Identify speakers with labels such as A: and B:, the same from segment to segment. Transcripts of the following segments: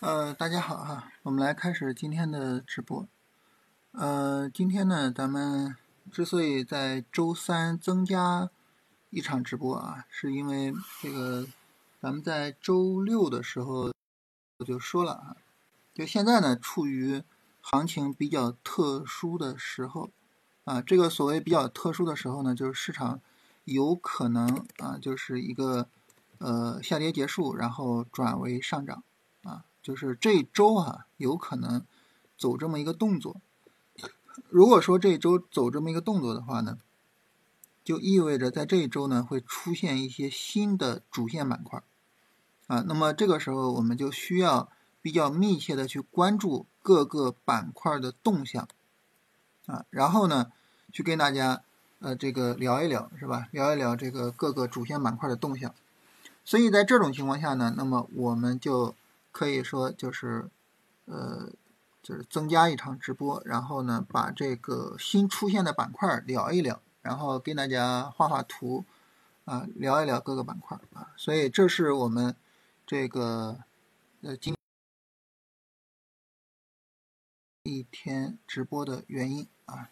A: 呃，大家好哈，我们来开始今天的直播。呃，今天呢，咱们之所以在周三增加一场直播啊，是因为这个咱们在周六的时候我就说了啊，就现在呢处于行情比较特殊的时候啊，这个所谓比较特殊的时候呢，就是市场有可能啊，就是一个呃下跌结束，然后转为上涨。就是这一周啊，有可能走这么一个动作。如果说这一周走这么一个动作的话呢，就意味着在这一周呢会出现一些新的主线板块啊。那么这个时候我们就需要比较密切的去关注各个板块的动向啊，然后呢去跟大家呃这个聊一聊是吧？聊一聊这个各个主线板块的动向。所以在这种情况下呢，那么我们就。可以说就是，呃，就是增加一场直播，然后呢，把这个新出现的板块聊一聊，然后跟大家画画图，啊，聊一聊各个板块啊，所以这是我们这个呃今一天直播的原因啊。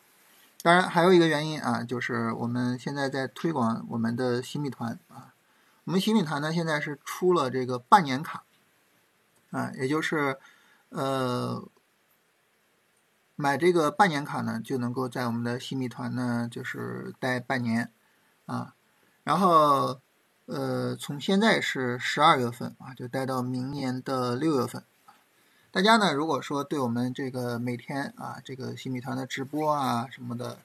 A: 当然还有一个原因啊，就是我们现在在推广我们的新米团啊，我们新米团呢现在是出了这个半年卡。啊，也就是，呃，买这个半年卡呢，就能够在我们的新米团呢，就是待半年，啊，然后，呃，从现在是十二月份啊，就待到明年的六月份。大家呢，如果说对我们这个每天啊，这个新米团的直播啊什么的，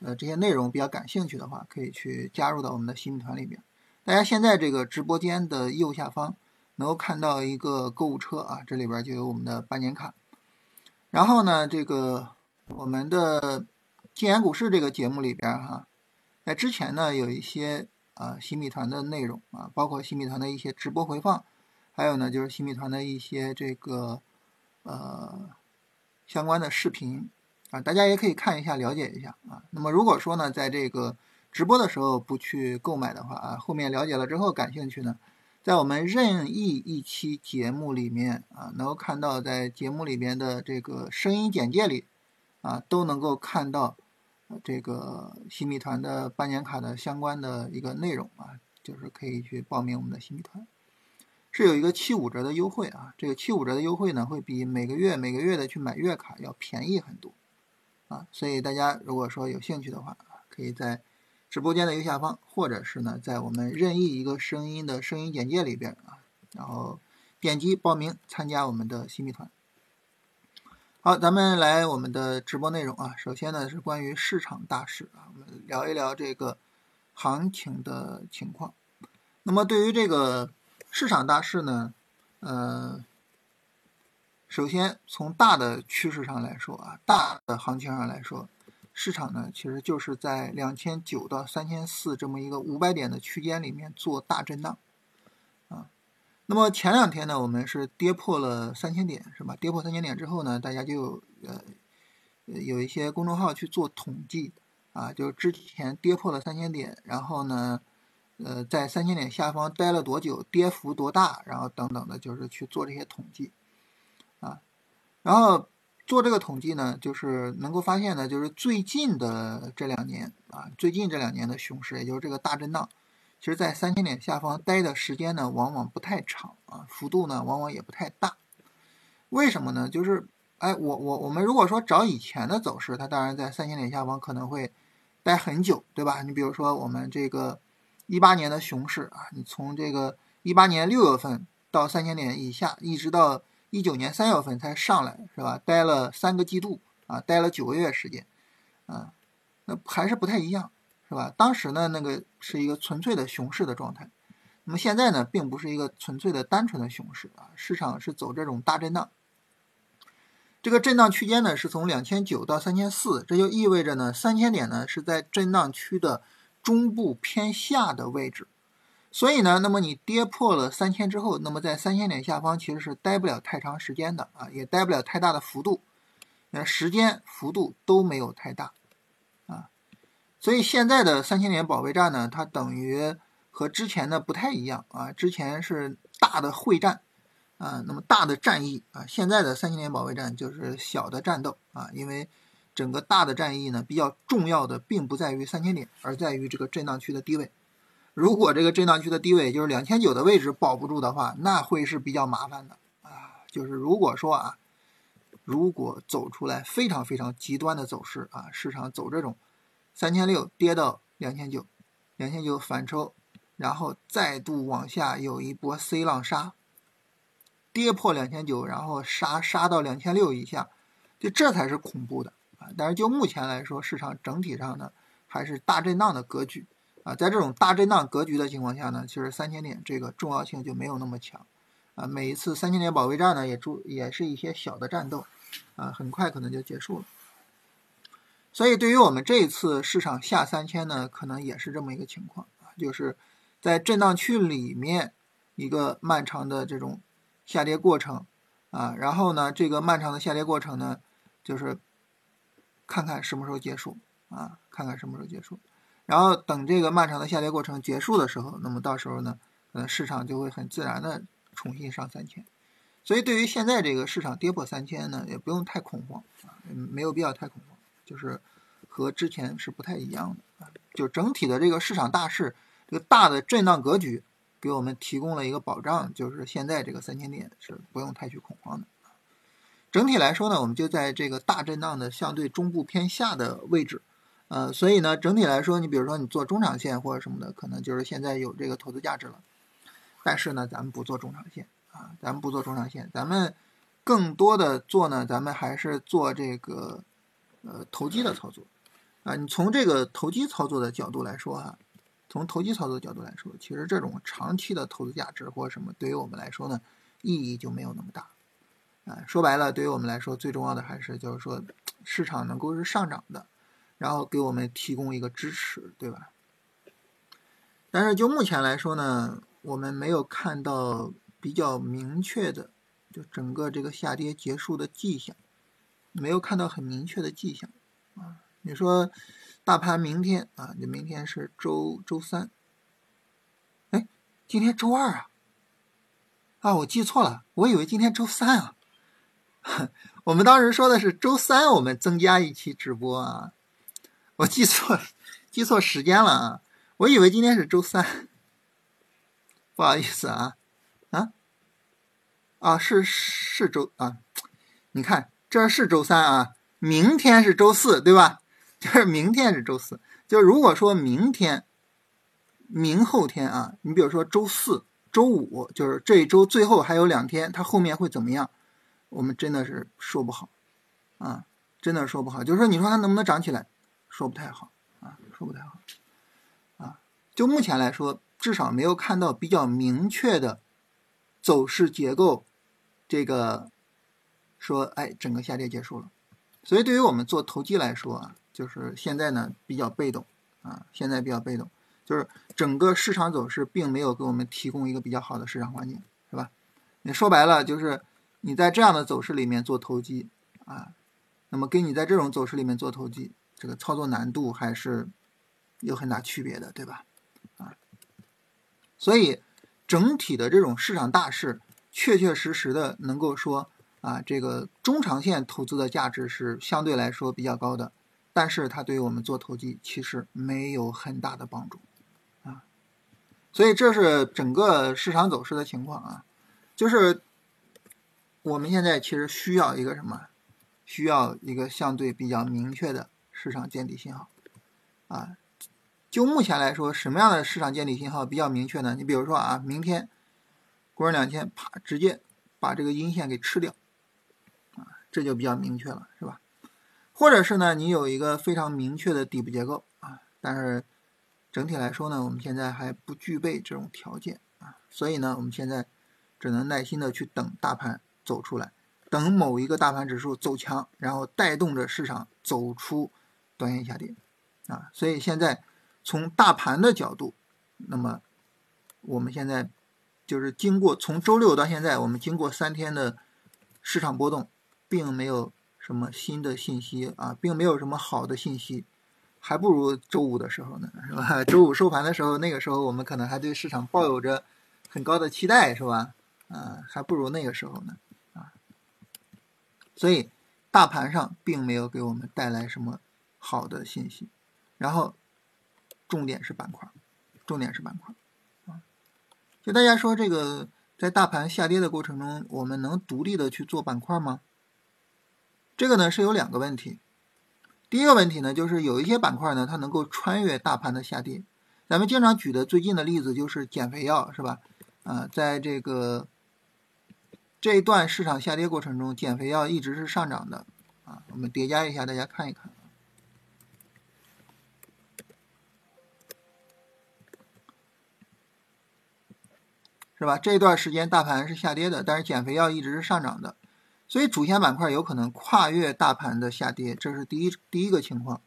A: 呃，这些内容比较感兴趣的话，可以去加入到我们的新米团里边。大家现在这个直播间的右下方。能够看到一个购物车啊，这里边就有我们的半年卡。然后呢，这个我们的金研股市这个节目里边哈，在之前呢有一些啊新米团的内容啊，包括新米团的一些直播回放，还有呢就是新米团的一些这个呃相关的视频啊，大家也可以看一下了解一下啊。那么如果说呢在这个直播的时候不去购买的话啊，后面了解了之后感兴趣呢？在我们任意一期节目里面啊，能够看到在节目里边的这个声音简介里啊，都能够看到这个新米团的半年卡的相关的一个内容啊，就是可以去报名我们的新米团，是有一个七五折的优惠啊，这个七五折的优惠呢，会比每个月每个月的去买月卡要便宜很多啊，所以大家如果说有兴趣的话，可以在。直播间的右下方，或者是呢，在我们任意一个声音的声音简介里边啊，然后点击报名参加我们的新密团。好，咱们来我们的直播内容啊。首先呢是关于市场大势啊，我们聊一聊这个行情的情况。那么对于这个市场大势呢，呃，首先从大的趋势上来说啊，大的行情上来说。市场呢，其实就是在两千九到三千四这么一个五百点的区间里面做大震荡，啊，那么前两天呢，我们是跌破了三千点，是吧？跌破三千点之后呢，大家就呃有一些公众号去做统计，啊，就是之前跌破了三千点，然后呢，呃，在三千点下方待了多久，跌幅多大，然后等等的，就是去做这些统计，啊，然后。做这个统计呢，就是能够发现呢，就是最近的这两年啊，最近这两年的熊市，也就是这个大震荡，其实在三千点下方待的时间呢，往往不太长啊，幅度呢，往往也不太大。为什么呢？就是，哎，我我我们如果说找以前的走势，它当然在三千点下方可能会待很久，对吧？你比如说我们这个一八年的熊市啊，你从这个一八年六月份到三千点以下，一直到。一九年三月份才上来是吧？待了三个季度啊，待了九个月时间，啊，那还是不太一样是吧？当时呢，那个是一个纯粹的熊市的状态，那么现在呢，并不是一个纯粹的单纯的熊市啊，市场是走这种大震荡，这个震荡区间呢是从两千九到三千四，这就意味着呢，三千点呢是在震荡区的中部偏下的位置。所以呢，那么你跌破了三千之后，那么在三千点下方其实是待不了太长时间的啊，也待不了太大的幅度，那时间幅度都没有太大啊。所以现在的三千点保卫战呢，它等于和之前的不太一样啊。之前是大的会战啊，那么大的战役啊，现在的三千点保卫战就是小的战斗啊，因为整个大的战役呢，比较重要的并不在于三千点，而在于这个震荡区的低位。如果这个震荡区的低位就是两千九的位置保不住的话，那会是比较麻烦的啊。就是如果说啊，如果走出来非常非常极端的走势啊，市场走这种三千六跌到两千九，两千九反抽，然后再度往下有一波 C 浪杀。跌破两千九，然后杀杀到两千六以下，就这才是恐怖的啊！但是就目前来说，市场整体上呢还是大震荡的格局啊。在这种大震荡格局的情况下呢，其实三千点这个重要性就没有那么强啊。每一次三千点保卫战呢，也注也是一些小的战斗啊，很快可能就结束了。所以对于我们这一次市场下三千呢，可能也是这么一个情况啊，就是在震荡区里面一个漫长的这种。下跌过程，啊，然后呢，这个漫长的下跌过程呢，就是看看什么时候结束，啊，看看什么时候结束，然后等这个漫长的下跌过程结束的时候，那么到时候呢，呃，市场就会很自然的重新上三千，所以对于现在这个市场跌破三千呢，也不用太恐慌，啊，没有必要太恐慌，就是和之前是不太一样的，啊，就整体的这个市场大势，这个大的震荡格局。给我们提供了一个保障，就是现在这个三千点是不用太去恐慌的。整体来说呢，我们就在这个大震荡的相对中部偏下的位置，呃，所以呢，整体来说，你比如说你做中长线或者什么的，可能就是现在有这个投资价值了。但是呢，咱们不做中长线啊，咱们不做中长线，咱们更多的做呢，咱们还是做这个呃投机的操作啊。你从这个投机操作的角度来说哈。从投机操作角度来说，其实这种长期的投资价值或者什么，对于我们来说呢，意义就没有那么大。啊，说白了，对于我们来说，最重要的还是就是说，市场能够是上涨的，然后给我们提供一个支持，对吧？但是就目前来说呢，我们没有看到比较明确的，就整个这个下跌结束的迹象，没有看到很明确的迹象。啊，你说？大盘明天啊，就明天是周周三。哎，今天周二啊！啊，我记错了，我以为今天周三啊。我们当时说的是周三，我们增加一期直播啊。我记错，记错时间了啊！我以为今天是周三，不好意思啊，啊，啊是是周啊，你看这是周三啊，明天是周四，对吧？就是明天是周四，就如果说明天、明后天啊，你比如说周四周五，就是这一周最后还有两天，它后面会怎么样？我们真的是说不好啊，真的说不好。就是说，你说它能不能涨起来？说不太好啊，说不太好啊。就目前来说，至少没有看到比较明确的走势结构，这个说哎，整个下跌结束了。所以对于我们做投机来说啊。就是现在呢比较被动啊，现在比较被动，就是整个市场走势并没有给我们提供一个比较好的市场环境，是吧？你说白了就是你在这样的走势里面做投机啊，那么跟你在这种走势里面做投机，这个操作难度还是有很大区别的，对吧？啊，所以整体的这种市场大势，确确实实的能够说啊，这个中长线投资的价值是相对来说比较高的。但是它对于我们做投机其实没有很大的帮助，啊，所以这是整个市场走势的情况啊，就是我们现在其实需要一个什么？需要一个相对比较明确的市场见底信号，啊，就目前来说，什么样的市场见底信号比较明确呢？你比如说啊，明天国人两千啪直接把这个阴线给吃掉，啊，这就比较明确了，是吧？或者是呢，你有一个非常明确的底部结构啊，但是整体来说呢，我们现在还不具备这种条件啊，所以呢，我们现在只能耐心的去等大盘走出来，等某一个大盘指数走强，然后带动着市场走出短线下跌啊，所以现在从大盘的角度，那么我们现在就是经过从周六到现在，我们经过三天的市场波动，并没有。什么新的信息啊，并没有什么好的信息，还不如周五的时候呢，是吧？周五收盘的时候，那个时候我们可能还对市场抱有着很高的期待，是吧？啊，还不如那个时候呢，啊，所以大盘上并没有给我们带来什么好的信息。然后，重点是板块，重点是板块，啊，就大家说这个在大盘下跌的过程中，我们能独立的去做板块吗？这个呢是有两个问题。第一个问题呢，就是有一些板块呢，它能够穿越大盘的下跌。咱们经常举的最近的例子就是减肥药，是吧？啊，在这个这一段市场下跌过程中，减肥药一直是上涨的。啊，我们叠加一下，大家看一看。是吧？这段时间大盘是下跌的，但是减肥药一直是上涨的，所以主线板块有可能跨越大盘的下跌，这是第一第一个情况。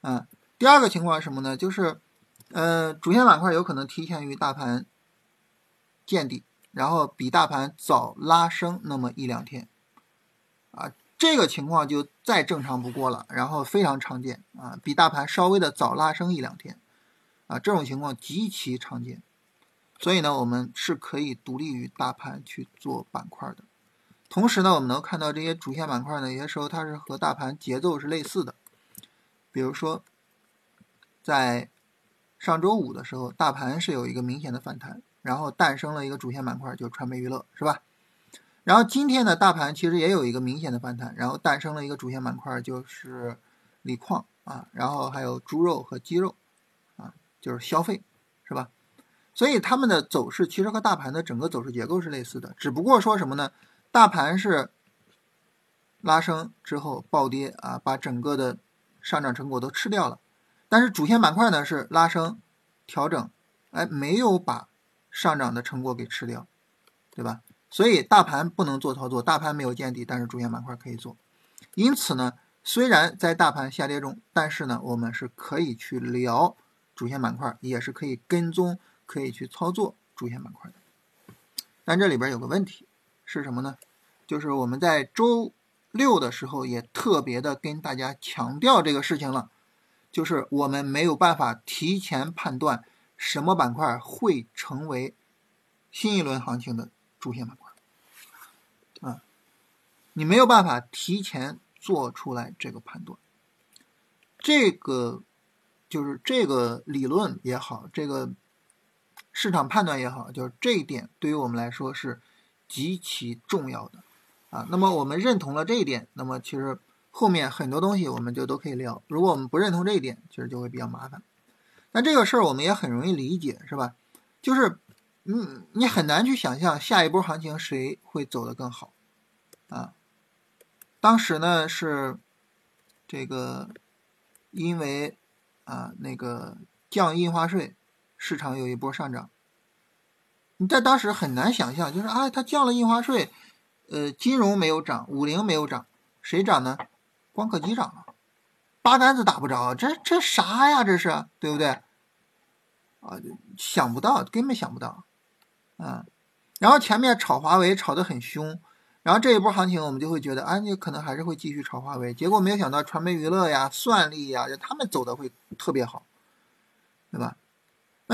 A: 啊，第二个情况是什么呢？就是，呃，主线板块有可能提前于大盘见底，然后比大盘早拉升那么一两天。啊，这个情况就再正常不过了，然后非常常见啊，比大盘稍微的早拉升一两天，啊，这种情况极其常见。所以呢，我们是可以独立于大盘去做板块的。同时呢，我们能看到这些主线板块呢，有些时候它是和大盘节奏是类似的。比如说，在上周五的时候，大盘是有一个明显的反弹，然后诞生了一个主线板块，就传媒娱乐，是吧？然后今天呢，大盘其实也有一个明显的反弹，然后诞生了一个主线板块，就是锂矿啊，然后还有猪肉和鸡肉啊，就是消费，是吧？所以他们的走势其实和大盘的整个走势结构是类似的，只不过说什么呢？大盘是拉升之后暴跌啊，把整个的上涨成果都吃掉了。但是主线板块呢是拉升调整，哎，没有把上涨的成果给吃掉，对吧？所以大盘不能做操作，大盘没有见底，但是主线板块可以做。因此呢，虽然在大盘下跌中，但是呢，我们是可以去聊主线板块，也是可以跟踪。可以去操作主线板块的，但这里边有个问题是什么呢？就是我们在周六的时候也特别的跟大家强调这个事情了，就是我们没有办法提前判断什么板块会成为新一轮行情的主线板块，啊，你没有办法提前做出来这个判断，这个就是这个理论也好，这个。市场判断也好，就是这一点对于我们来说是极其重要的啊。那么我们认同了这一点，那么其实后面很多东西我们就都可以聊。如果我们不认同这一点，其实就会比较麻烦。那这个事儿我们也很容易理解，是吧？就是嗯，你很难去想象下一波行情谁会走得更好啊。当时呢是这个因为啊那个降印花税。市场有一波上涨，你在当时很难想象，就是啊，它降了印花税，呃，金融没有涨，五零没有涨，谁涨呢？光刻机涨了，八竿子打不着，这这啥呀？这是对不对？啊，想不到，根本想不到，啊，然后前面炒华为炒得很凶，然后这一波行情我们就会觉得啊，你可能还是会继续炒华为，结果没有想到传媒娱乐呀、算力呀，他们走的会特别好，对吧？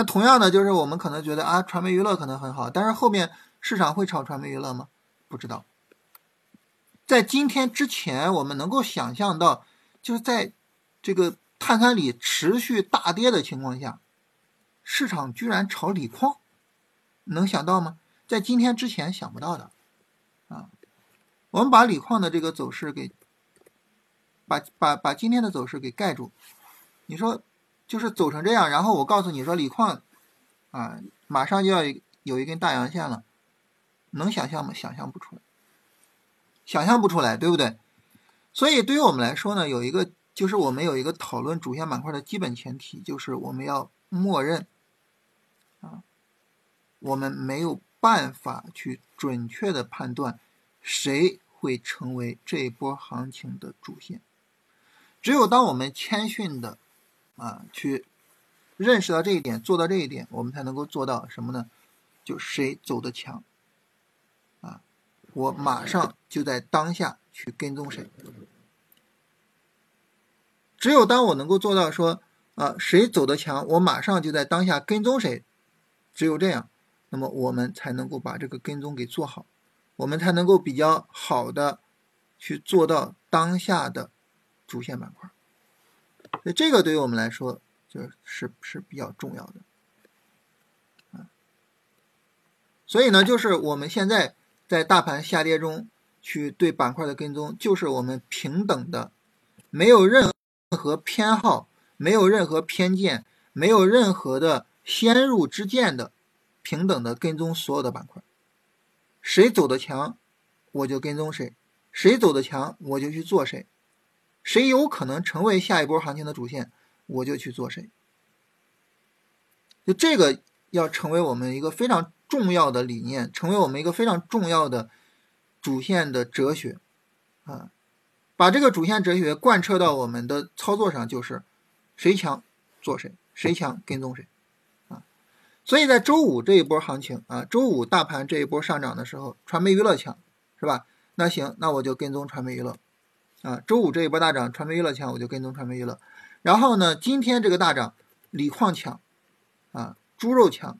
A: 那同样的，就是我们可能觉得啊，传媒娱乐可能很好，但是后面市场会炒传媒娱乐吗？不知道。在今天之前，我们能够想象到，就是在这个碳酸锂持续大跌的情况下，市场居然炒锂矿，能想到吗？在今天之前想不到的啊。我们把锂矿的这个走势给把把把今天的走势给盖住，你说？就是走成这样，然后我告诉你说锂矿，啊，马上就要有一根大阳线了，能想象吗？想象不出来，想象不出来，对不对？所以对于我们来说呢，有一个就是我们有一个讨论主线板块的基本前提，就是我们要默认，啊，我们没有办法去准确的判断谁会成为这一波行情的主线，只有当我们谦逊的。啊，去认识到这一点，做到这一点，我们才能够做到什么呢？就谁走的强，啊，我马上就在当下去跟踪谁。只有当我能够做到说，啊，谁走的强，我马上就在当下跟踪谁。只有这样，那么我们才能够把这个跟踪给做好，我们才能够比较好的去做到当下的主线板块。所以这个对于我们来说就是是比较重要的。所以呢，就是我们现在在大盘下跌中去对板块的跟踪，就是我们平等的，没有任何偏好，没有任何偏见，没有任何的先入之见的，平等的跟踪所有的板块。谁走的强，我就跟踪谁；谁走的强，我就去做谁；谁有可能成为下一波行情的主线，我就去做谁。就这个要成为我们一个非常。重要的理念，成为我们一个非常重要的主线的哲学，啊，把这个主线哲学贯彻到我们的操作上，就是谁强做谁，谁强跟踪谁，啊，所以在周五这一波行情啊，周五大盘这一波上涨的时候，传媒娱乐强，是吧？那行，那我就跟踪传媒娱乐，啊，周五这一波大涨，传媒娱乐强，我就跟踪传媒娱乐。然后呢，今天这个大涨，锂矿强，啊，猪肉强。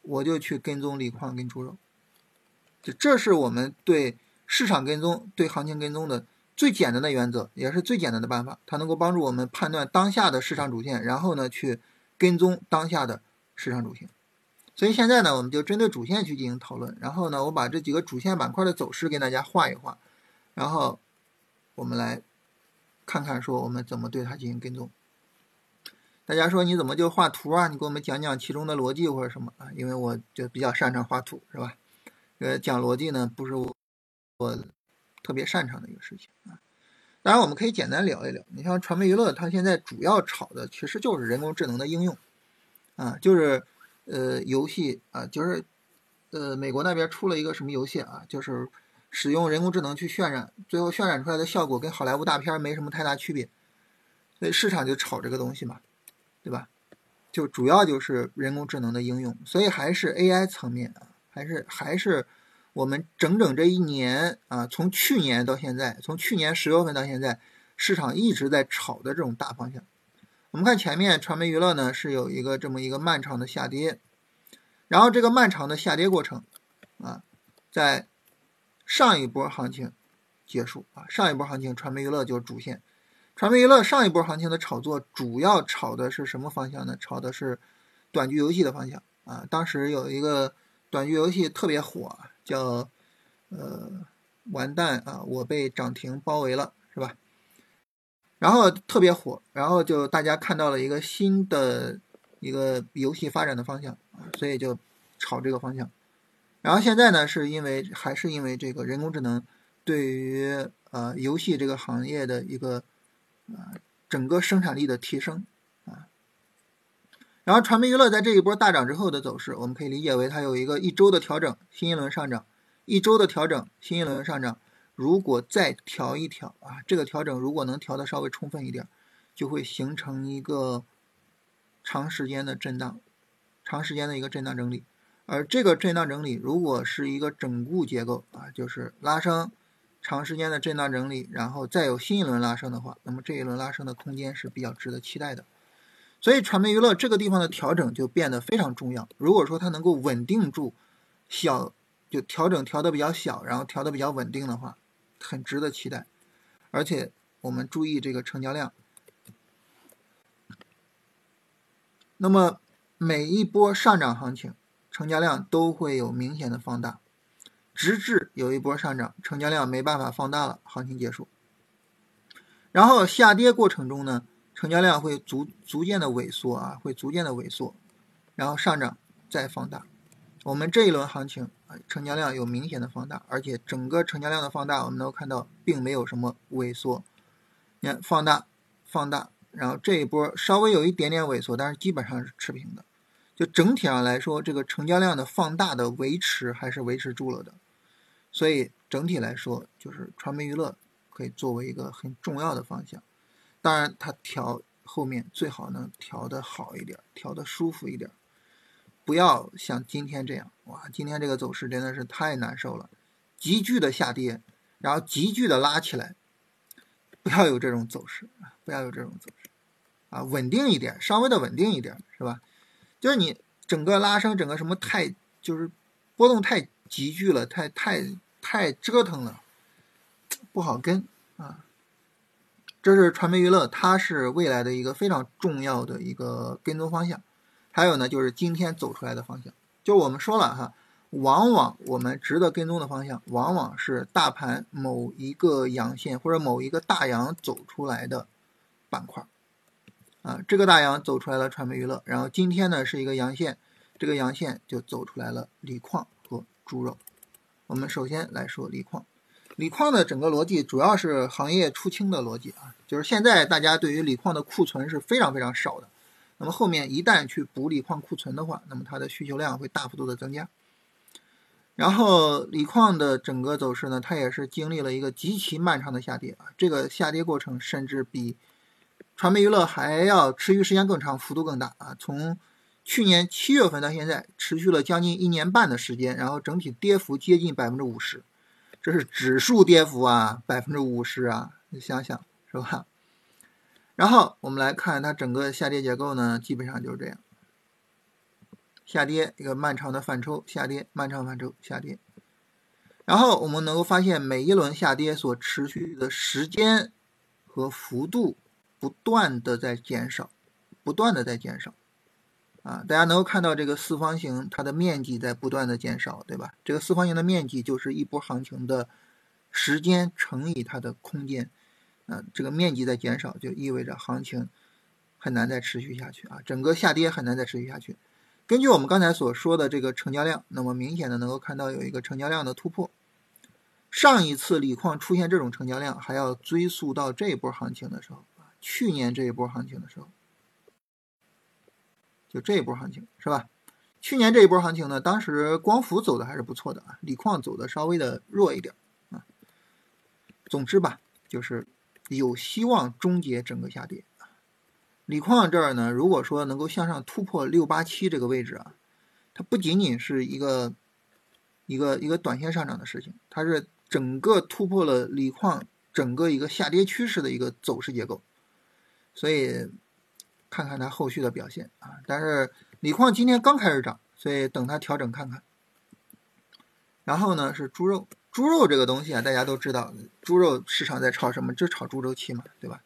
A: 我就去跟踪锂矿跟猪肉，就这是我们对市场跟踪、对行情跟踪的最简单的原则，也是最简单的办法。它能够帮助我们判断当下的市场主线，然后呢去跟踪当下的市场主线。所以现在呢，我们就针对主线去进行讨论。然后呢，我把这几个主线板块的走势给大家画一画，然后我们来看看说我们怎么对它进行跟踪。大家说你怎么就画图啊？你给我们讲讲其中的逻辑或者什么啊？因为我就比较擅长画图，是吧？呃，讲逻辑呢不是我我特别擅长的一个事情啊。当然，我们可以简单聊一聊。你像传媒娱乐，它现在主要炒的其实就是人工智能的应用啊，就是呃游戏啊，就是呃美国那边出了一个什么游戏啊，就是使用人工智能去渲染，最后渲染出来的效果跟好莱坞大片没什么太大区别，所以市场就炒这个东西嘛。对吧？就主要就是人工智能的应用，所以还是 AI 层面啊，还是还是我们整整这一年啊，从去年到现在，从去年十月份到现在，市场一直在炒的这种大方向。我们看前面传媒娱乐呢，是有一个这么一个漫长的下跌，然后这个漫长的下跌过程啊，在上一波行情结束啊，上一波行情传媒娱乐就是主线。传媒娱乐上一波行情的炒作，主要炒的是什么方向呢？炒的是短剧游戏的方向啊。当时有一个短剧游戏特别火，叫呃完蛋啊，我被涨停包围了，是吧？然后特别火，然后就大家看到了一个新的一个游戏发展的方向啊，所以就炒这个方向。然后现在呢，是因为还是因为这个人工智能对于呃游戏这个行业的一个。啊，整个生产力的提升啊，然后传媒娱乐在这一波大涨之后的走势，我们可以理解为它有一个一周的调整，新一轮上涨，一周的调整，新一轮上涨。如果再调一调啊，这个调整如果能调的稍微充分一点，就会形成一个长时间的震荡，长时间的一个震荡整理。而这个震荡整理如果是一个整固结构啊，就是拉升。长时间的震荡整理，然后再有新一轮拉升的话，那么这一轮拉升的空间是比较值得期待的。所以传媒娱乐这个地方的调整就变得非常重要。如果说它能够稳定住小，就调整调的比较小，然后调的比较稳定的话，很值得期待。而且我们注意这个成交量。那么每一波上涨行情，成交量都会有明显的放大。直至有一波上涨，成交量没办法放大了，行情结束。然后下跌过程中呢，成交量会逐逐渐的萎缩啊，会逐渐的萎缩，然后上涨再放大。我们这一轮行情啊，成交量有明显的放大，而且整个成交量的放大，我们能看到并没有什么萎缩。你看，放大，放大，然后这一波稍微有一点点萎缩，但是基本上是持平的。就整体上来说，这个成交量的放大的维持还是维持住了的。所以整体来说，就是传媒娱乐可以作为一个很重要的方向。当然，它调后面最好能调的好一点，调的舒服一点，不要像今天这样，哇，今天这个走势真的是太难受了，急剧的下跌，然后急剧的拉起来，不要有这种走势啊，不要有这种走势啊，稳定一点，稍微的稳定一点，是吧？就是你整个拉升，整个什么太。就是波动太急剧了，太太太折腾了，不好跟啊。这是传媒娱乐，它是未来的一个非常重要的一个跟踪方向。还有呢，就是今天走出来的方向，就我们说了哈，往往我们值得跟踪的方向，往往是大盘某一个阳线或者某一个大阳走出来的板块。啊，这个大阳走出来了传媒娱乐，然后今天呢是一个阳线，这个阳线就走出来了锂矿和猪肉。我们首先来说锂矿。锂矿的整个逻辑主要是行业出清的逻辑啊，就是现在大家对于锂矿的库存是非常非常少的，那么后面一旦去补锂矿库存的话，那么它的需求量会大幅度的增加。然后锂矿的整个走势呢，它也是经历了一个极其漫长的下跌啊，这个下跌过程甚至比传媒娱乐还要持续时间更长，幅度更大啊，从去年七月份到现在持续了将近一年半的时间，然后整体跌幅接近百分之五十。这是指数跌幅啊，百分之五十啊，你想想是吧？然后我们来看它整个下跌结构呢，基本上就是这样：下跌一个漫长的反抽，下跌漫长反抽，下跌。然后我们能够发现，每一轮下跌所持续的时间和幅度不断的在减少，不断的在减少。啊，大家能够看到这个四方形，它的面积在不断的减少，对吧？这个四方形的面积就是一波行情的时间乘以它的空间，啊，这个面积在减少，就意味着行情很难再持续下去啊，整个下跌很难再持续下去。根据我们刚才所说的这个成交量，那么明显的能够看到有一个成交量的突破。上一次锂矿出现这种成交量，还要追溯到这一波行情的时候，去年这一波行情的时候。就这一波行情是吧？去年这一波行情呢，当时光伏走的还是不错的啊，锂矿走的稍微的弱一点啊。总之吧，就是有希望终结整个下跌。锂矿这儿呢，如果说能够向上突破六八七这个位置啊，它不仅仅是一个一个一个短线上涨的事情，它是整个突破了锂矿整个一个下跌趋势的一个走势结构，所以。看看它后续的表现啊！但是锂矿今天刚开始涨，所以等它调整看看。然后呢是猪肉，猪肉这个东西啊，大家都知道，猪肉市场在炒什么？就炒猪周期嘛，对吧？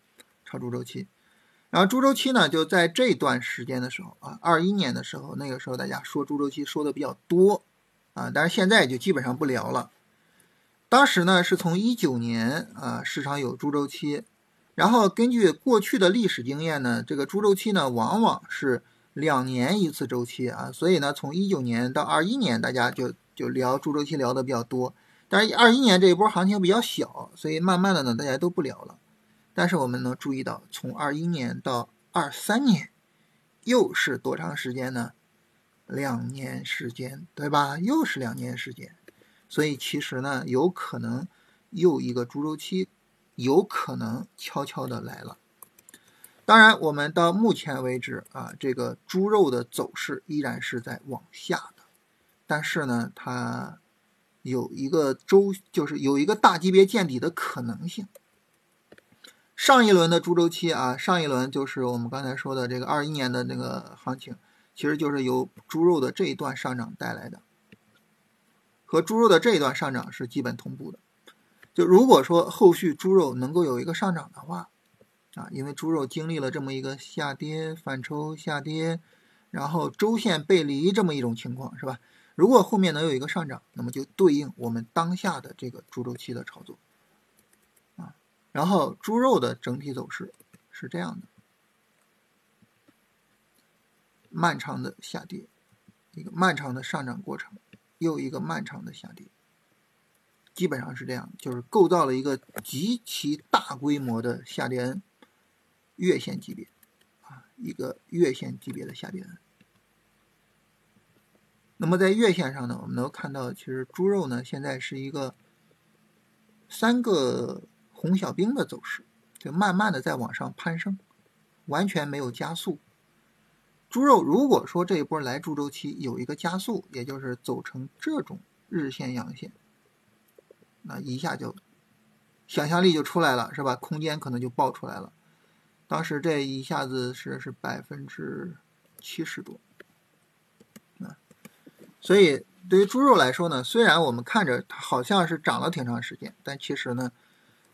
A: 炒猪周期。然后猪周期呢，就在这段时间的时候啊，二一年的时候，那个时候大家说猪周期说的比较多啊，但是现在就基本上不聊了。当时呢是从一九年啊，市场有猪周期。然后根据过去的历史经验呢，这个猪周期呢往往是两年一次周期啊，所以呢从一九年到二一年，大家就就聊猪周期聊的比较多。但是二一年这一波行情比较小，所以慢慢的呢大家都不聊了。但是我们能注意到，从二一年到二三年，又是多长时间呢？两年时间，对吧？又是两年时间，所以其实呢有可能又一个猪周期。有可能悄悄的来了。当然，我们到目前为止啊，这个猪肉的走势依然是在往下的。但是呢，它有一个周，就是有一个大级别见底的可能性。上一轮的猪周期啊，上一轮就是我们刚才说的这个二一年的那个行情，其实就是由猪肉的这一段上涨带来的，和猪肉的这一段上涨是基本同步的。就如果说后续猪肉能够有一个上涨的话，啊，因为猪肉经历了这么一个下跌、反抽、下跌，然后周线背离这么一种情况，是吧？如果后面能有一个上涨，那么就对应我们当下的这个猪周期的操作，啊，然后猪肉的整体走势是这样的：漫长的下跌，一个漫长的上涨过程，又一个漫长的下跌。基本上是这样，就是构造了一个极其大规模的下跌 N 月线级别啊，一个月线级别的下跌 N。那么在月线上呢，我们能看到，其实猪肉呢现在是一个三个红小兵的走势，就慢慢的在往上攀升，完全没有加速。猪肉如果说这一波来猪周期有一个加速，也就是走成这种日线阳线。那一下就想象力就出来了，是吧？空间可能就爆出来了。当时这一下子是是百分之七十多，啊，所以对于猪肉来说呢，虽然我们看着它好像是涨了挺长时间，但其实呢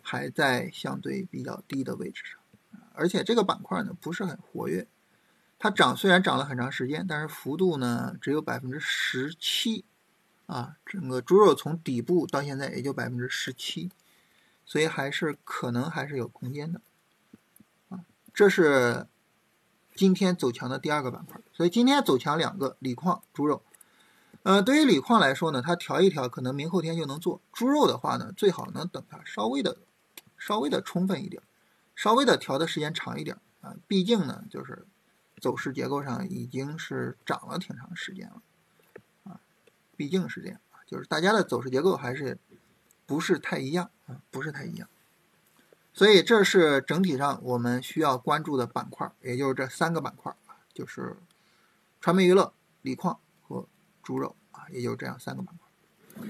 A: 还在相对比较低的位置上，而且这个板块呢不是很活跃。它涨虽然涨了很长时间，但是幅度呢只有百分之十七，啊，整个猪肉从底部到现在也就百分之十七，所以还是可能还是有空间的，啊，这是今天走强的第二个板块。所以今天走强两个锂矿、猪肉。呃，对于锂矿来说呢，它调一调可能明后天就能做；猪肉的话呢，最好能等它稍微的、稍微的充分一点，稍微的调的时间长一点啊，毕竟呢就是。走势结构上已经是涨了挺长时间了，毕竟是这样啊，就是大家的走势结构还是不是太一样啊，不是太一样，所以这是整体上我们需要关注的板块，也就是这三个板块啊，就是传媒娱乐、锂矿和猪肉啊，也就这样三个板块。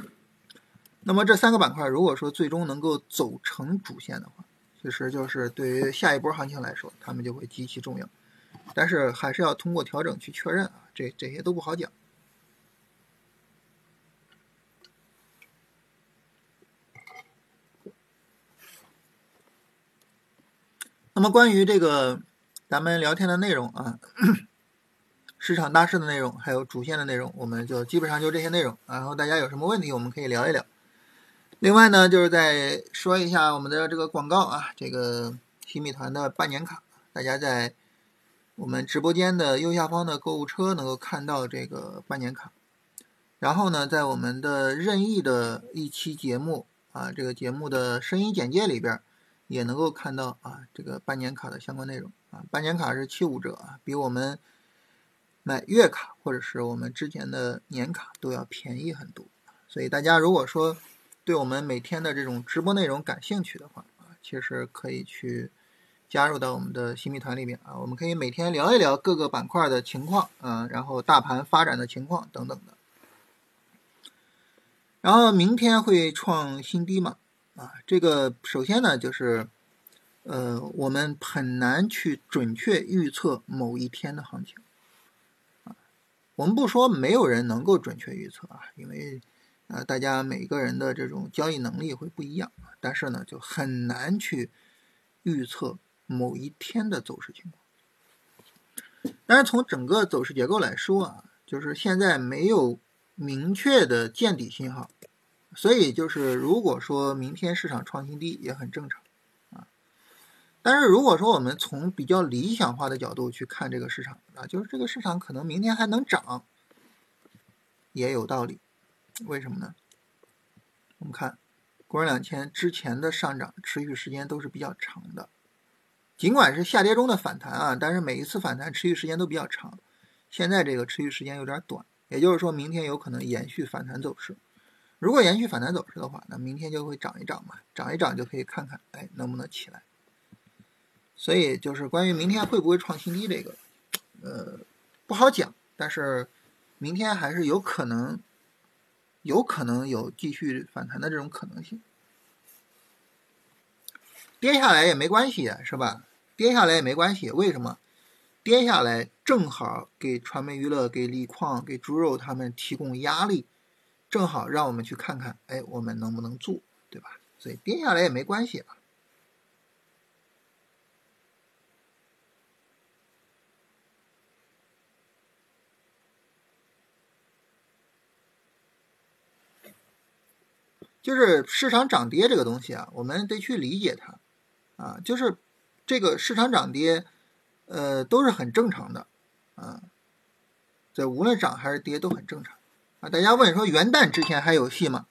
A: 那么这三个板块如果说最终能够走成主线的话，其实就是对于下一波行情来说，他们就会极其重要。但是还是要通过调整去确认啊，这这些都不好讲。那么关于这个咱们聊天的内容啊，市场大势的内容，还有主线的内容，我们就基本上就这些内容。然后大家有什么问题，我们可以聊一聊。另外呢，就是再说一下我们的这个广告啊，这个新米团的半年卡，大家在。我们直播间的右下方的购物车能够看到这个半年卡，然后呢，在我们的任意的一期节目啊，这个节目的声音简介里边也能够看到啊，这个半年卡的相关内容啊。半年卡是七五折啊，比我们买月卡或者是我们之前的年卡都要便宜很多。所以大家如果说对我们每天的这种直播内容感兴趣的话啊，其实可以去。加入到我们的新密团里面啊，我们可以每天聊一聊各个板块的情况，啊，然后大盘发展的情况等等的。然后明天会创新低嘛？啊，这个首先呢，就是呃，我们很难去准确预测某一天的行情啊。我们不说没有人能够准确预测啊，因为呃，大家每个人的这种交易能力会不一样，但是呢，就很难去预测。某一天的走势情况，但是从整个走势结构来说啊，就是现在没有明确的见底信号，所以就是如果说明天市场创新低也很正常啊。但是如果说我们从比较理想化的角度去看这个市场啊，就是这个市场可能明天还能涨，也有道理。为什么呢？我们看国两千之前的上涨持续时间都是比较长的。尽管是下跌中的反弹啊，但是每一次反弹持续时间都比较长。现在这个持续时间有点短，也就是说明天有可能延续反弹走势。如果延续反弹走势的话，那明天就会涨一涨嘛，涨一涨就可以看看，哎，能不能起来。所以就是关于明天会不会创新低这个，呃，不好讲。但是明天还是有可能，有可能有继续反弹的这种可能性。跌下来也没关系，是吧？跌下来也没关系，为什么？跌下来正好给传媒娱乐、给锂矿、给猪肉他们提供压力，正好让我们去看看，哎，我们能不能做，对吧？所以跌下来也没关系啊。就是市场涨跌这个东西啊，我们得去理解它。啊，就是这个市场涨跌，呃，都是很正常的，啊，这无论涨还是跌都很正常，啊，大家问说元旦之前还有戏吗？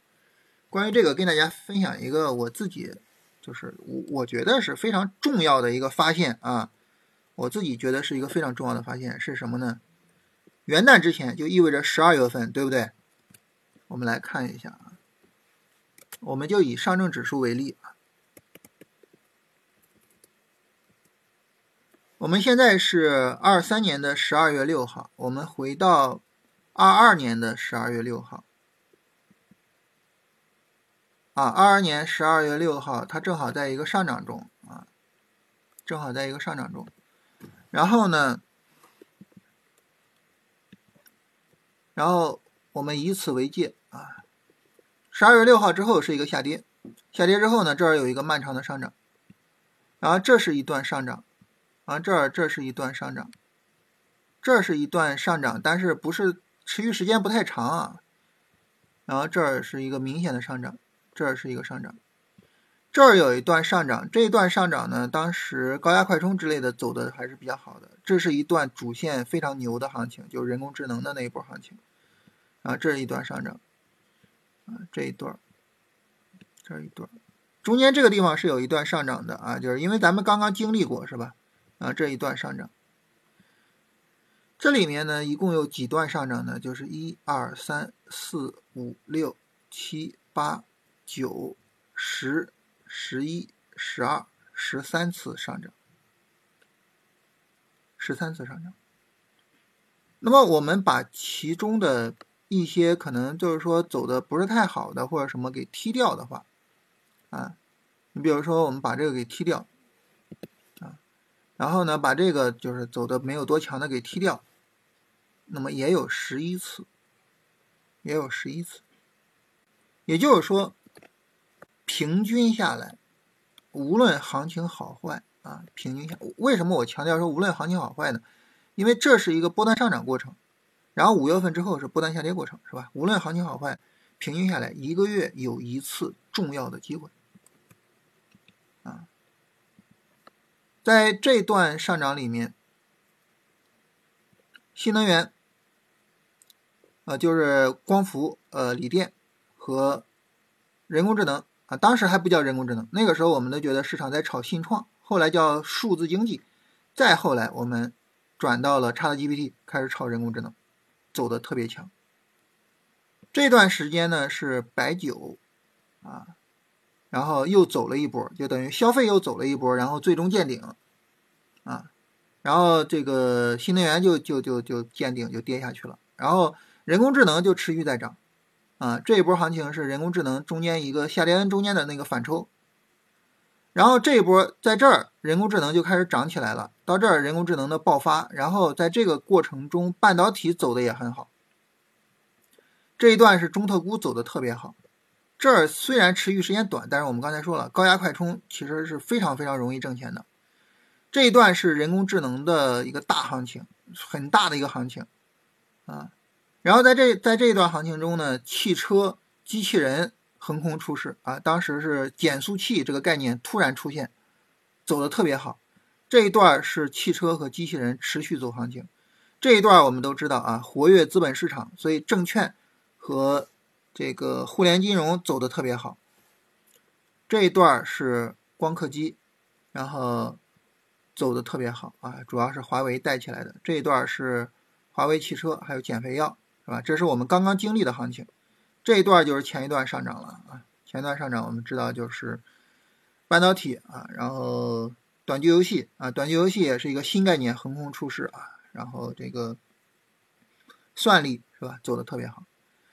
A: 关于这个，跟大家分享一个我自己，就是我我觉得是非常重要的一个发现啊，我自己觉得是一个非常重要的发现是什么呢？元旦之前就意味着十二月份，对不对？我们来看一下啊，我们就以上证指数为例啊。我们现在是二三年的十二月六号，我们回到二二年的十二月六号，啊，二二年十二月六号，它正好在一个上涨中啊，正好在一个上涨中，然后呢，然后我们以此为界啊。十二月六号之后是一个下跌，下跌之后呢，这儿有一个漫长的上涨，然后这是一段上涨，啊，这儿这是一段上涨，这是一段上涨，但是不是持续时间不太长啊。然后这儿是一个明显的上涨，这儿是一个上涨。这儿有一段上涨，这一段上涨呢，当时高压快充之类的走的还是比较好的。这是一段主线非常牛的行情，就人工智能的那一波行情。啊，这是一段上涨，啊，这一段，这一段，中间这个地方是有一段上涨的啊，就是因为咱们刚刚经历过，是吧？啊，这一段上涨，这里面呢，一共有几段上涨呢？就是一二三四五六七八九十。十一、十二、十三次上涨，十三次上涨。那么我们把其中的一些可能就是说走的不是太好的或者什么给踢掉的话，啊，你比如说我们把这个给踢掉，啊，然后呢把这个就是走的没有多强的给踢掉，那么也有十一次，也有十一次，也就是说。平均下来，无论行情好坏啊，平均下，为什么我强调说无论行情好坏呢？因为这是一个波段上涨过程，然后五月份之后是波段下跌过程，是吧？无论行情好坏，平均下来一个月有一次重要的机会啊。在这段上涨里面，新能源啊，就是光伏、呃锂电和人工智能。啊，当时还不叫人工智能，那个时候我们都觉得市场在炒新创，后来叫数字经济，再后来我们转到了 ChatGPT，开始炒人工智能，走的特别强。这段时间呢是白酒啊，然后又走了一波，就等于消费又走了一波，然后最终见顶啊，然后这个新能源就就就就见顶就跌下去了，然后人工智能就持续在涨。啊，这一波行情是人工智能中间一个下跌中间的那个反抽，然后这一波在这儿人工智能就开始涨起来了，到这儿人工智能的爆发，然后在这个过程中半导体走的也很好，这一段是中特估走的特别好，这儿虽然持续时间短，但是我们刚才说了，高压快充其实是非常非常容易挣钱的，这一段是人工智能的一个大行情，很大的一个行情，啊。然后在这在这一段行情中呢，汽车、机器人横空出世啊！当时是减速器这个概念突然出现，走的特别好。这一段是汽车和机器人持续走行情。这一段我们都知道啊，活跃资本市场，所以证券和这个互联金融走的特别好。这一段是光刻机，然后走的特别好啊，主要是华为带起来的。这一段是华为汽车，还有减肥药。是吧？这是我们刚刚经历的行情，这一段就是前一段上涨了啊。前一段上涨，我们知道就是半导体啊，然后短剧游戏啊，短剧游戏也是一个新概念横空出世啊。然后这个算力是吧，走的特别好。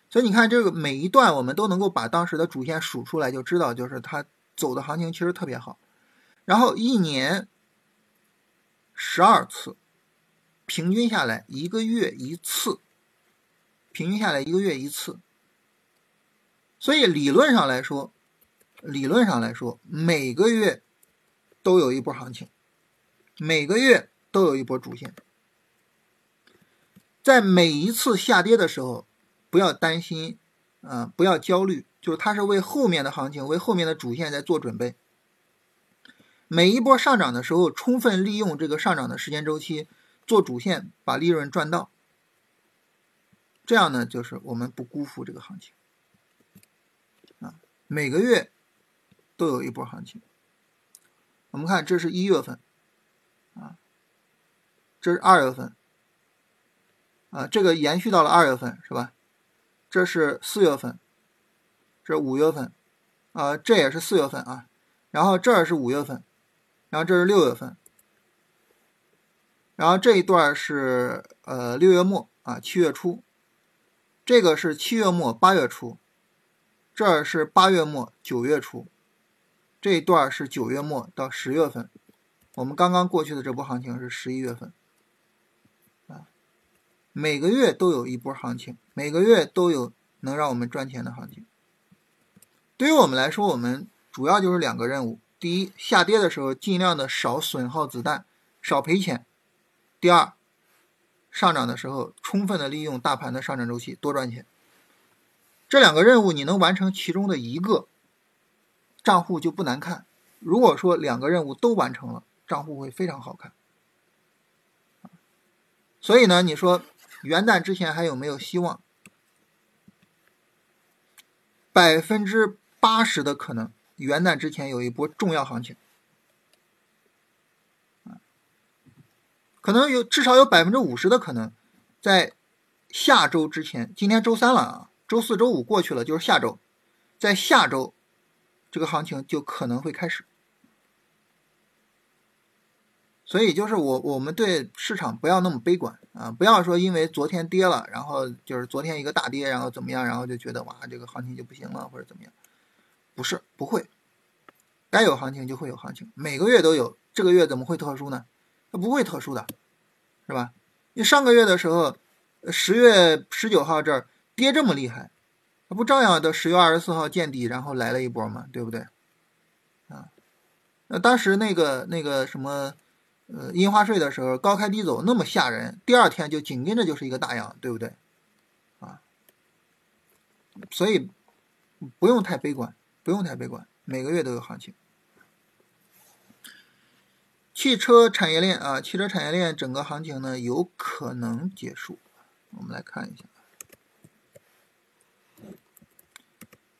A: 所以你看这个每一段，我们都能够把当时的主线数出来，就知道就是它走的行情其实特别好。然后一年十二次，平均下来一个月一次。平均下来一个月一次，所以理论上来说，理论上来说，每个月都有一波行情，每个月都有一波主线。在每一次下跌的时候，不要担心，啊，不要焦虑，就是它是为后面的行情、为后面的主线在做准备。每一波上涨的时候，充分利用这个上涨的时间周期做主线，把利润赚到。这样呢，就是我们不辜负这个行情啊。每个月都有一波行情。我们看，这是一月份啊，这是二月份啊，这个延续到了二月份是吧？这是四月份，这是五月份啊，这也是四月份啊。然后这儿是五月份，然后这是六月份，然后这一段是呃六月末啊，七月初。这个是七月末八月初，这儿是八月末九月初，这一段是九月末到十月份，我们刚刚过去的这波行情是十一月份，啊，每个月都有一波行情，每个月都有能让我们赚钱的行情。对于我们来说，我们主要就是两个任务：第一，下跌的时候尽量的少损耗子弹，少赔钱；第二，上涨的时候充分的利用大盘的上涨周期，多赚钱。这两个任务你能完成其中的一个，账户就不难看。如果说两个任务都完成了，账户会非常好看。所以呢，你说元旦之前还有没有希望？百分之。八十的可能，元旦之前有一波重要行情，可能有至少有百分之五十的可能，在下周之前，今天周三了啊，周四周五过去了，就是下周，在下周，这个行情就可能会开始。所以就是我我们对市场不要那么悲观啊，不要说因为昨天跌了，然后就是昨天一个大跌，然后怎么样，然后就觉得哇这个行情就不行了或者怎么样。不是不会，该有行情就会有行情，每个月都有，这个月怎么会特殊呢？它不会特殊的，是吧？你上个月的时候，十月十九号这儿跌这么厉害，它不照样到十月二十四号见底，然后来了一波吗？对不对？啊，那当时那个那个什么，呃，印花税的时候高开低走那么吓人，第二天就紧跟着就是一个大阳，对不对？啊，所以不用太悲观。不用太悲观，每个月都有行情。汽车产业链啊，汽车产业链整个行情呢有可能结束。我们来看一下，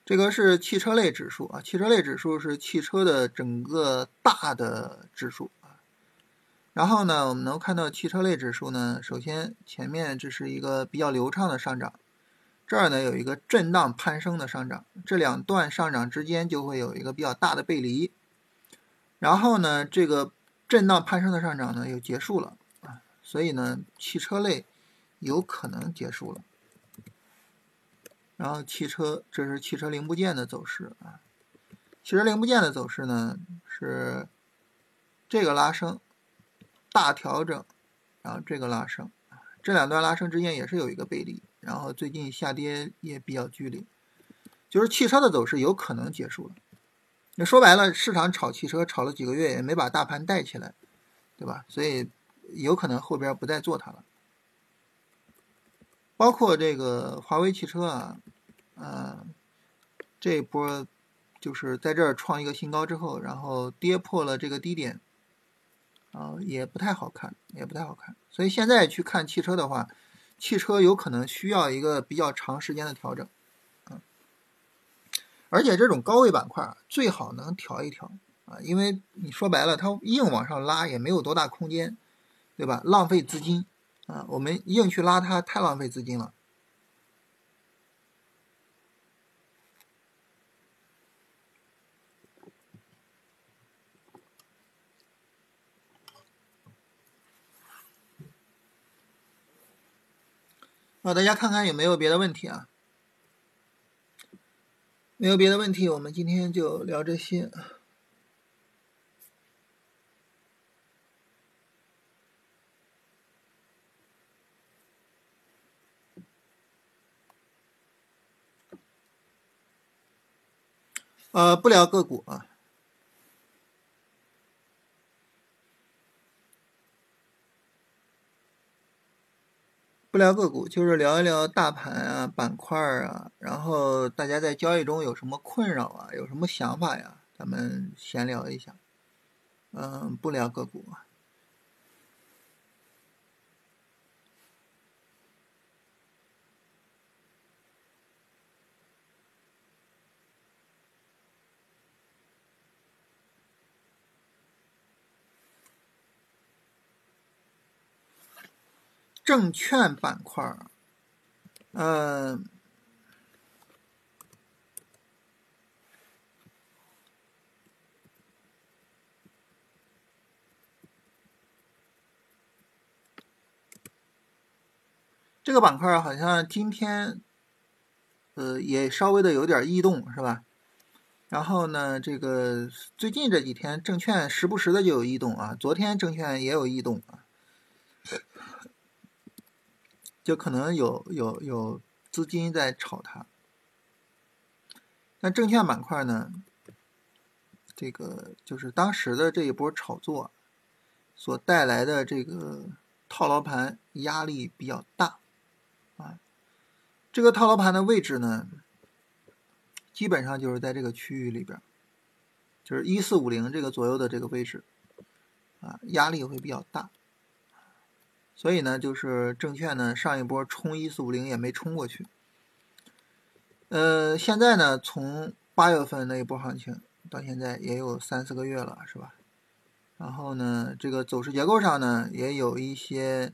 A: 这个是汽车类指数啊，汽车类指数是汽车的整个大的指数啊。然后呢，我们能看到汽车类指数呢，首先前面这是一个比较流畅的上涨。这儿呢有一个震荡攀升的上涨，这两段上涨之间就会有一个比较大的背离，然后呢这个震荡攀升的上涨呢又结束了啊，所以呢汽车类有可能结束了。然后汽车这是汽车零部件的走势啊，汽车零部件的走势呢是这个拉升大调整，然后这个拉升，这两段拉升之间也是有一个背离。然后最近下跌也比较剧烈，就是汽车的走势有可能结束了。那说白了，市场炒汽车炒了几个月也没把大盘带起来，对吧？所以有可能后边不再做它了。包括这个华为汽车啊，呃，这一波就是在这儿创一个新高之后，然后跌破了这个低点，啊，也不太好看，也不太好看。所以现在去看汽车的话。汽车有可能需要一个比较长时间的调整，而且这种高位板块最好能调一调啊，因为你说白了，它硬往上拉也没有多大空间，对吧？浪费资金啊，我们硬去拉它太浪费资金了。好，大家看看有没有别的问题啊？没有别的问题，我们今天就聊这些。呃，不聊个股啊。不聊个股，就是聊一聊大盘啊、板块啊，然后大家在交易中有什么困扰啊，有什么想法呀？咱们闲聊一下。嗯，不聊个股。证券板块儿，嗯，这个板块好像今天，呃，也稍微的有点异动，是吧？然后呢，这个最近这几天证券时不时的就有异动啊，昨天证券也有异动啊。就可能有有有资金在炒它。那证券板块呢？这个就是当时的这一波炒作所带来的这个套牢盘压力比较大啊。这个套牢盘的位置呢，基本上就是在这个区域里边，就是一四五零这个左右的这个位置啊，压力会比较大。所以呢，就是证券呢上一波冲一四五零也没冲过去。呃，现在呢，从八月份那一波行情到现在也有三四个月了，是吧？然后呢，这个走势结构上呢，也有一些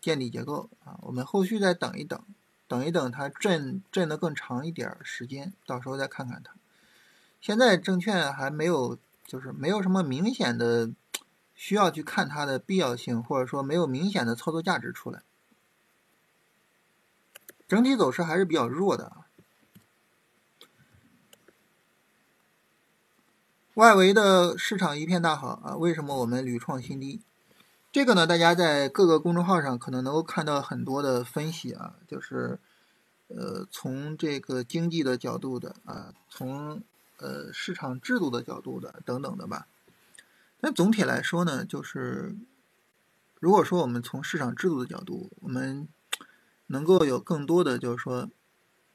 A: 见底结构啊。我们后续再等一等，等一等它震震的更长一点时间，到时候再看看它。现在证券还没有，就是没有什么明显的。需要去看它的必要性，或者说没有明显的操作价值出来，整体走势还是比较弱的啊。外围的市场一片大好啊，为什么我们屡创新低？这个呢，大家在各个公众号上可能能够看到很多的分析啊，就是呃从这个经济的角度的啊，从呃市场制度的角度的等等的吧。那总体来说呢，就是如果说我们从市场制度的角度，我们 能够有更多的就是说，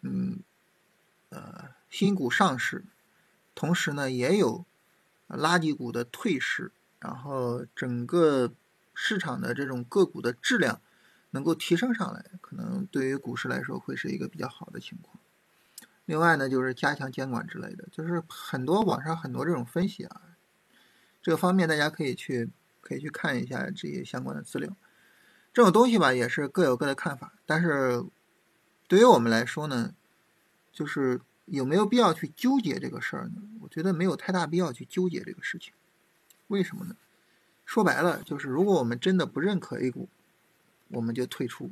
A: 嗯，呃，新股上市，同时呢也有垃圾股的退市，然后整个市场的这种个股的质量能够提升上来，可能对于股市来说会是一个比较好的情况。另外呢，就是加强监管之类的，就是很多网上很多这种分析啊。这个方面大家可以去可以去看一下这些相关的资料，这种东西吧也是各有各的看法，但是对于我们来说呢，就是有没有必要去纠结这个事儿呢？我觉得没有太大必要去纠结这个事情，为什么呢？说白了就是如果我们真的不认可 A 股，我们就退出，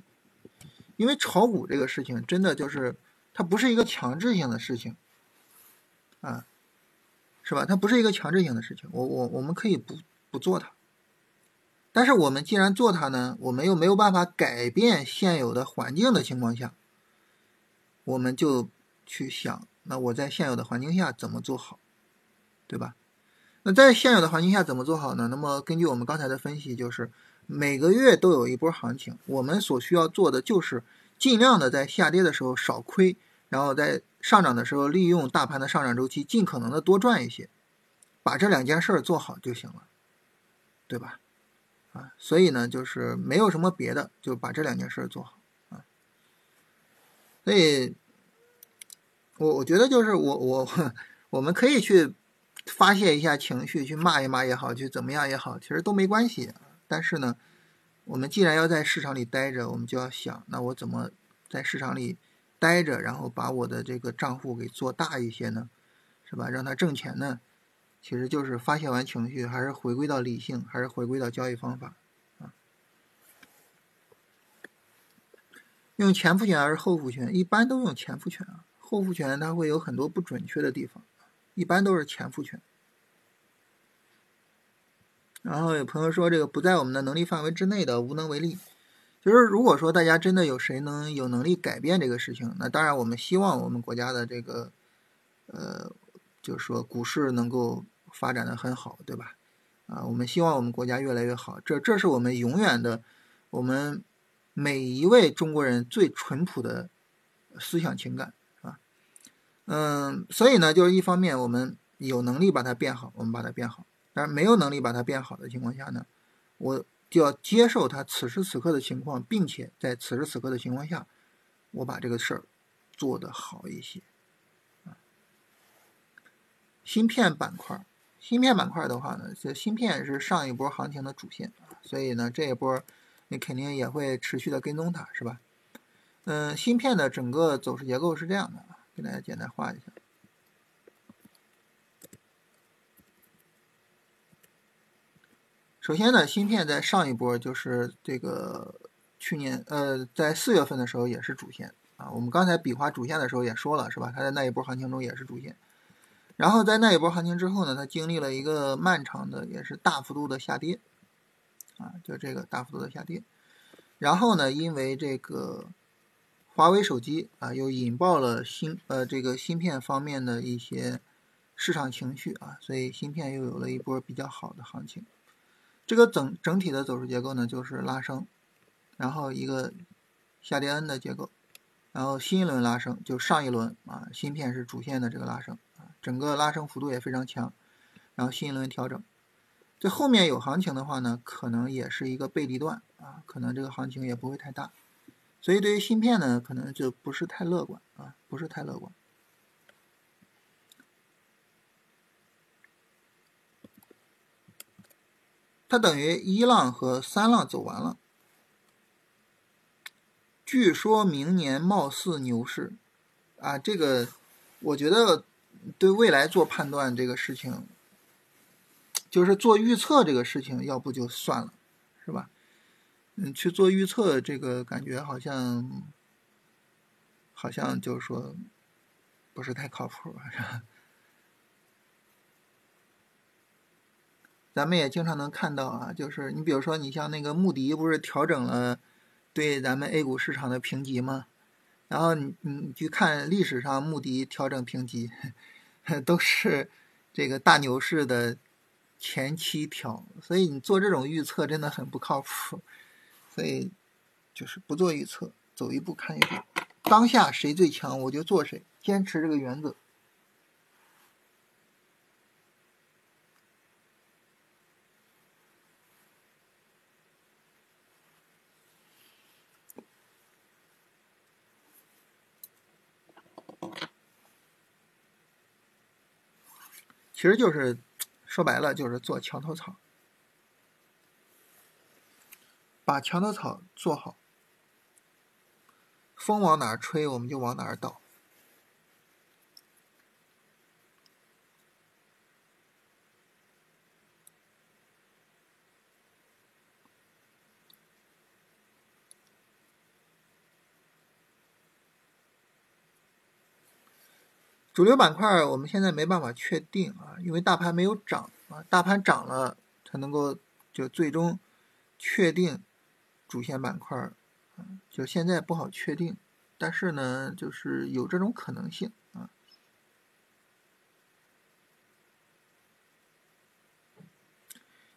A: 因为炒股这个事情真的就是它不是一个强制性的事情，啊。是吧？它不是一个强制性的事情，我我我们可以不不做它，但是我们既然做它呢，我们又没有办法改变现有的环境的情况下，我们就去想，那我在现有的环境下怎么做好，对吧？那在现有的环境下怎么做好呢？那么根据我们刚才的分析，就是每个月都有一波行情，我们所需要做的就是尽量的在下跌的时候少亏，然后在。上涨的时候，利用大盘的上涨周期，尽可能的多赚一些，把这两件事儿做好就行了，对吧？啊，所以呢，就是没有什么别的，就把这两件事儿做好啊。所以，我我觉得就是我我我们可以去发泄一下情绪，去骂一骂也好，去怎么样也好，其实都没关系。但是呢，我们既然要在市场里待着，我们就要想，那我怎么在市场里？待着，然后把我的这个账户给做大一些呢，是吧？让他挣钱呢，其实就是发泄完情绪，还是回归到理性，还是回归到交易方法啊？用前复权还是后复权？一般都用前复权啊，后复权它会有很多不准确的地方，一般都是前复权。然后有朋友说这个不在我们的能力范围之内的，无能为力。就是如果说大家真的有谁能有能力改变这个事情，那当然我们希望我们国家的这个，呃，就是说股市能够发展的很好，对吧？啊，我们希望我们国家越来越好，这这是我们永远的，我们每一位中国人最淳朴的思想情感，是吧？嗯，所以呢，就是一方面我们有能力把它变好，我们把它变好；但是没有能力把它变好的情况下呢，我。就要接受他此时此刻的情况，并且在此时此刻的情况下，我把这个事儿做得好一些。芯片板块，芯片板块的话呢，这芯片是上一波行情的主线，所以呢，这一波你肯定也会持续的跟踪它，是吧？嗯，芯片的整个走势结构是这样的，给大家简单画一下。首先呢，芯片在上一波就是这个去年，呃，在四月份的时候也是主线啊。我们刚才比划主线的时候也说了，是吧？它在那一波行情中也是主线。然后在那一波行情之后呢，它经历了一个漫长的，也是大幅度的下跌啊，就这个大幅度的下跌。然后呢，因为这个华为手机啊，又引爆了芯呃这个芯片方面的一些市场情绪啊，所以芯片又有了一波比较好的行情。这个整整体的走势结构呢，就是拉升，然后一个下跌 N 的结构，然后新一轮拉升，就上一轮啊，芯片是主线的这个拉升啊，整个拉升幅度也非常强，然后新一轮调整。这后面有行情的话呢，可能也是一个背离段啊，可能这个行情也不会太大，所以对于芯片呢，可能就不是太乐观啊，不是太乐观。它等于一浪和三浪走完了，据说明年貌似牛市啊，这个我觉得对未来做判断这个事情。就是做预测这个事情，要不就算了，是吧？嗯，去做预测这个感觉好像，好像就是说不是太靠谱，是吧？咱们也经常能看到啊，就是你比如说，你像那个穆迪不是调整了对咱们 A 股市场的评级吗？然后你你去看历史上穆迪调整评级，都是这个大牛市的。前期调，所以你做这种预测真的很不靠谱，所以就是不做预测，走一步看一步，当下谁最强我就做谁，坚持这个原则。其实就是。说白了就是做墙头草，把墙头草做好，风往哪吹我们就往哪倒。主流板块我们现在没办法确定啊，因为大盘没有涨啊，大盘涨了才能够就最终确定主线板块，就现在不好确定，但是呢，就是有这种可能性啊，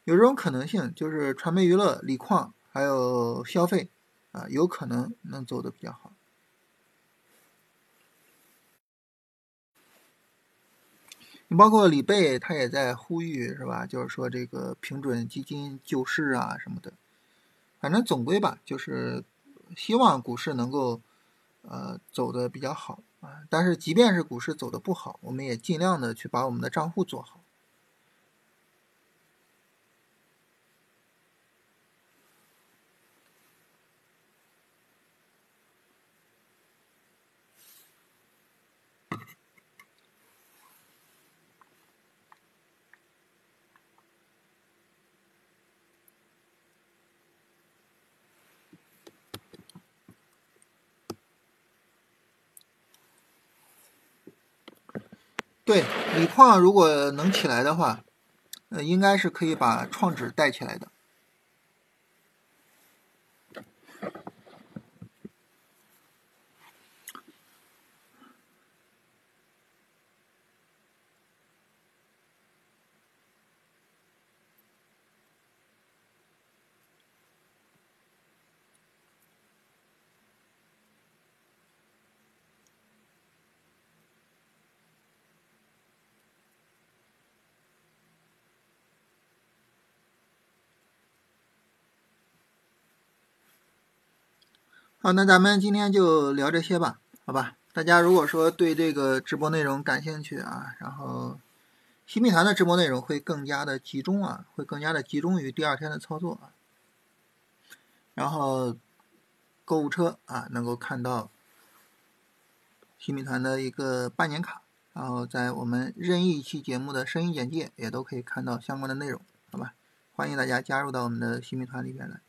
A: 有这种可能性，就是传媒娱乐、锂矿还有消费啊，有可能能走的比较好。你包括李贝他也在呼吁，是吧？就是说这个平准基金救市啊什么的，反正总归吧，就是希望股市能够呃走的比较好啊。但是即便是股市走的不好，我们也尽量的去把我们的账户做好。对，锂矿如果能起来的话，呃，应该是可以把创指带起来的。好，那咱们今天就聊这些吧，好吧？大家如果说对这个直播内容感兴趣啊，然后新米团的直播内容会更加的集中啊，会更加的集中于第二天的操作啊。然后购物车啊，能够看到新米团的一个半年卡，然后在我们任意一期节目的声音简介也都可以看到相关的内容，好吧？欢迎大家加入到我们的新米团里边来。